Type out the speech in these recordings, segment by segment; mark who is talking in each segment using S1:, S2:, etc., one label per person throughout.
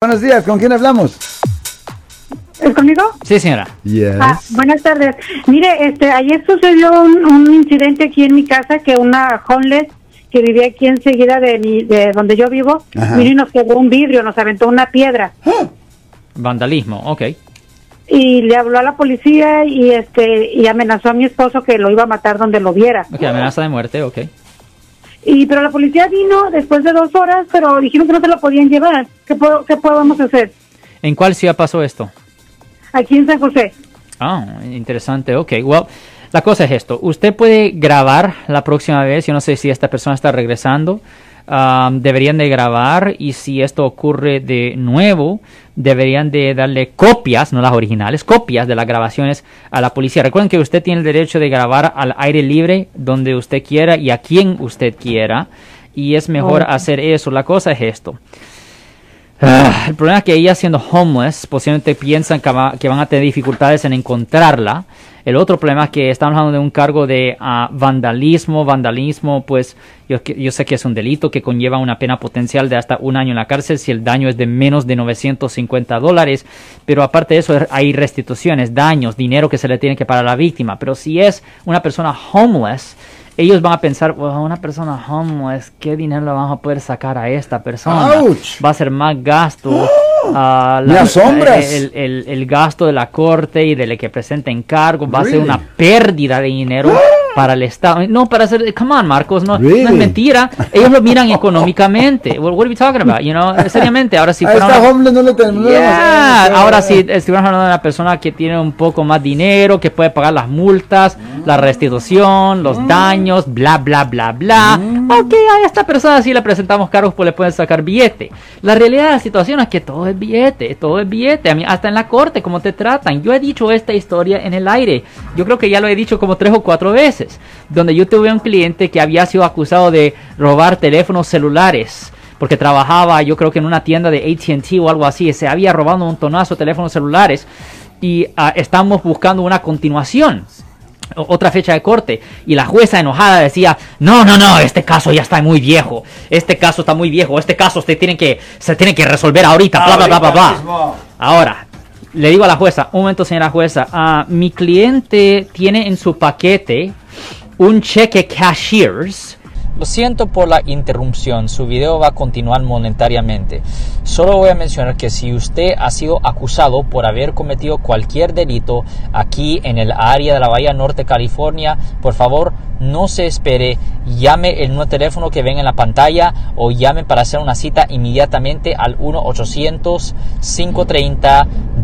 S1: Buenos días, ¿con quién hablamos?
S2: ¿Es conmigo?
S3: Sí, señora.
S1: Yes.
S2: Ah, buenas tardes. Mire, este, ayer sucedió un, un incidente aquí en mi casa que una homeless que vivía aquí enseguida de, mi, de donde yo vivo, vino y nos quebró un vidrio, nos aventó una piedra
S3: Vandalismo, ok.
S2: y le habló a la policía y este y amenazó a mi esposo que lo iba a matar donde lo viera.
S3: Ok, amenaza de muerte, ok.
S2: Y pero la policía vino después de dos horas, pero dijeron que no se lo podían llevar. ¿Qué, puedo, qué podemos hacer?
S3: ¿En cuál ciudad pasó esto?
S2: Aquí en San José.
S3: Ah, interesante, ok. Well, la cosa es esto. Usted puede grabar la próxima vez. Yo no sé si esta persona está regresando. Um, deberían de grabar y si esto ocurre de nuevo, deberían de darle copias, no las originales, copias de las grabaciones a la policía. Recuerden que usted tiene el derecho de grabar al aire libre donde usted quiera y a quien usted quiera. Y es mejor hacer eso. La cosa es esto. Ah, el problema es que ella siendo homeless, posiblemente piensan que, va- que van a tener dificultades en encontrarla. El otro problema es que estamos hablando de un cargo de ah, vandalismo. Vandalismo, pues yo, sé que es un delito que conlleva una pena potencial de hasta un año en la cárcel si el daño es de menos de 950 dólares. Pero aparte de eso hay restituciones, daños, dinero que se le tiene que pagar a la víctima. Pero si es una persona homeless, ellos van a pensar, "Well, una persona homeless, ¿qué dinero le vamos a poder sacar a esta persona?
S1: Ouch.
S3: Va a ser más gasto. ah,
S1: asombras.
S3: El, el- el gasto de la corte y de la que presenta encargo va a ser una pérdida de dinero para el Estado. No, para hacer, come on, Marcos, no, no
S1: Really?
S3: es mentira. Ellos lo miran económicamente. Well, what are we talking about? You know, seriamente, ahora si
S1: a
S3: fuera
S1: esta
S3: una-
S1: homeless no le tenemos. no
S3: Yeah. Ahora sí, estuviéramos hablando de una persona que tiene un poco más dinero, que puede pagar las multas, la restitución, los daños, bla, bla, bla, bla. Ok, a esta persona sí le presentamos cargos, pues le pueden sacar billete. La realidad de la situación es que todo es billete, todo es billete. A mí, hasta en la corte, cómo te tratan. Yo he dicho esta historia en el aire. Yo creo que ya lo he dicho como tres o cuatro veces. Donde yo tuve un cliente que había sido acusado de robar teléfonos celulares porque trabajaba yo creo que en una tienda de ATT o algo así, se había robado un tonazo de teléfonos celulares y ah, estamos buscando una continuación. Otra fecha de corte y la jueza enojada decía no no no este caso ya está muy viejo este caso está muy viejo este caso se tiene que se tiene que resolver ahorita bla bla bla bla bla ahora le digo a la jueza un momento señora jueza ah, mi cliente tiene en su paquete un cheque cashiers lo siento por la interrupción, su video va a continuar monetariamente. Solo voy a mencionar que si usted ha sido acusado por haber cometido cualquier delito aquí en el área de la Bahía Norte, California, por favor no se espere, llame el nuevo teléfono que ven en la pantalla o llame para hacer una cita inmediatamente al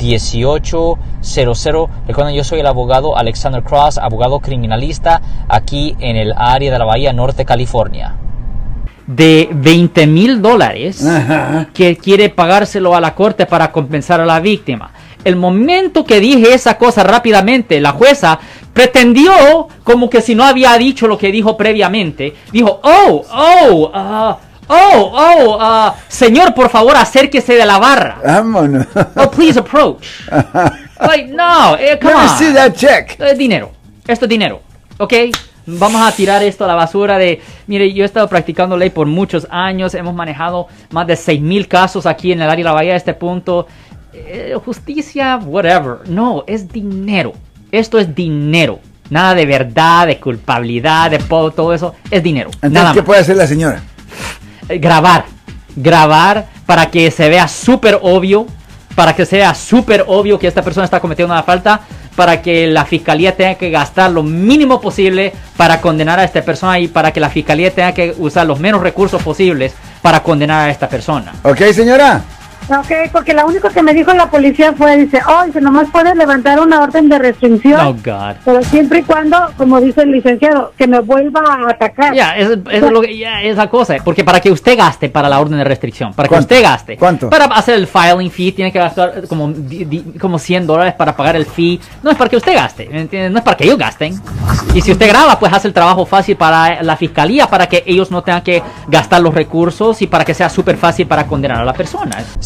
S3: 1-800-530-1800. Recuerden, yo soy el abogado Alexander Cross, abogado criminalista aquí en el área de la Bahía Norte, California. De 20 mil dólares que quiere pagárselo a la corte para compensar a la víctima. El momento que dije esa cosa rápidamente, la jueza pretendió como que si no había dicho lo que dijo previamente. Dijo, oh, oh, ah, oh, oh, ah, señor, por favor, acérquese de la barra.
S1: Vámonos.
S3: Oh, please approach. Like, no, eh, come
S1: Let
S3: on.
S1: see that check.
S3: Es dinero. Esto es dinero. ¿Ok? Vamos a tirar esto a la basura de... Mire, yo he estado practicando ley por muchos años. Hemos manejado más de 6.000 casos aquí en el área de la bahía a este punto. Eh, justicia, whatever. No, es dinero. Esto es dinero. Nada de verdad, de culpabilidad, de todo eso. Es dinero.
S1: Entonces,
S3: Nada
S1: ¿qué
S3: más.
S1: puede hacer la señora?
S3: Grabar. Grabar para que se vea súper obvio. Para que sea súper obvio que esta persona está cometiendo una falta. Para que la fiscalía tenga que gastar lo mínimo posible para condenar a esta persona. Y para que la fiscalía tenga que usar los menos recursos posibles para condenar a esta persona.
S1: ¿Ok, señora?
S2: Ok, porque lo único que me dijo la policía fue, dice, oh, dice, nomás puedes levantar una orden de restricción,
S3: Oh, God.
S2: pero siempre y cuando, como dice el licenciado, que me vuelva a atacar.
S3: Ya, eso es lo que, ya, es la cosa. Porque para que usted gaste para la orden de restricción, para que
S1: ¿Cuánto?
S3: usted gaste,
S1: ¿Cuánto?
S3: para hacer el filing fee, tiene que gastar como, di- di- como 100 dólares para pagar el fee. No es para que usted gaste, ¿me entiende? No es para que ellos gasten. Y si usted graba, pues hace el trabajo fácil para la fiscalía, para que ellos no tengan que gastar los recursos y para que sea súper fácil para condenar a la persona.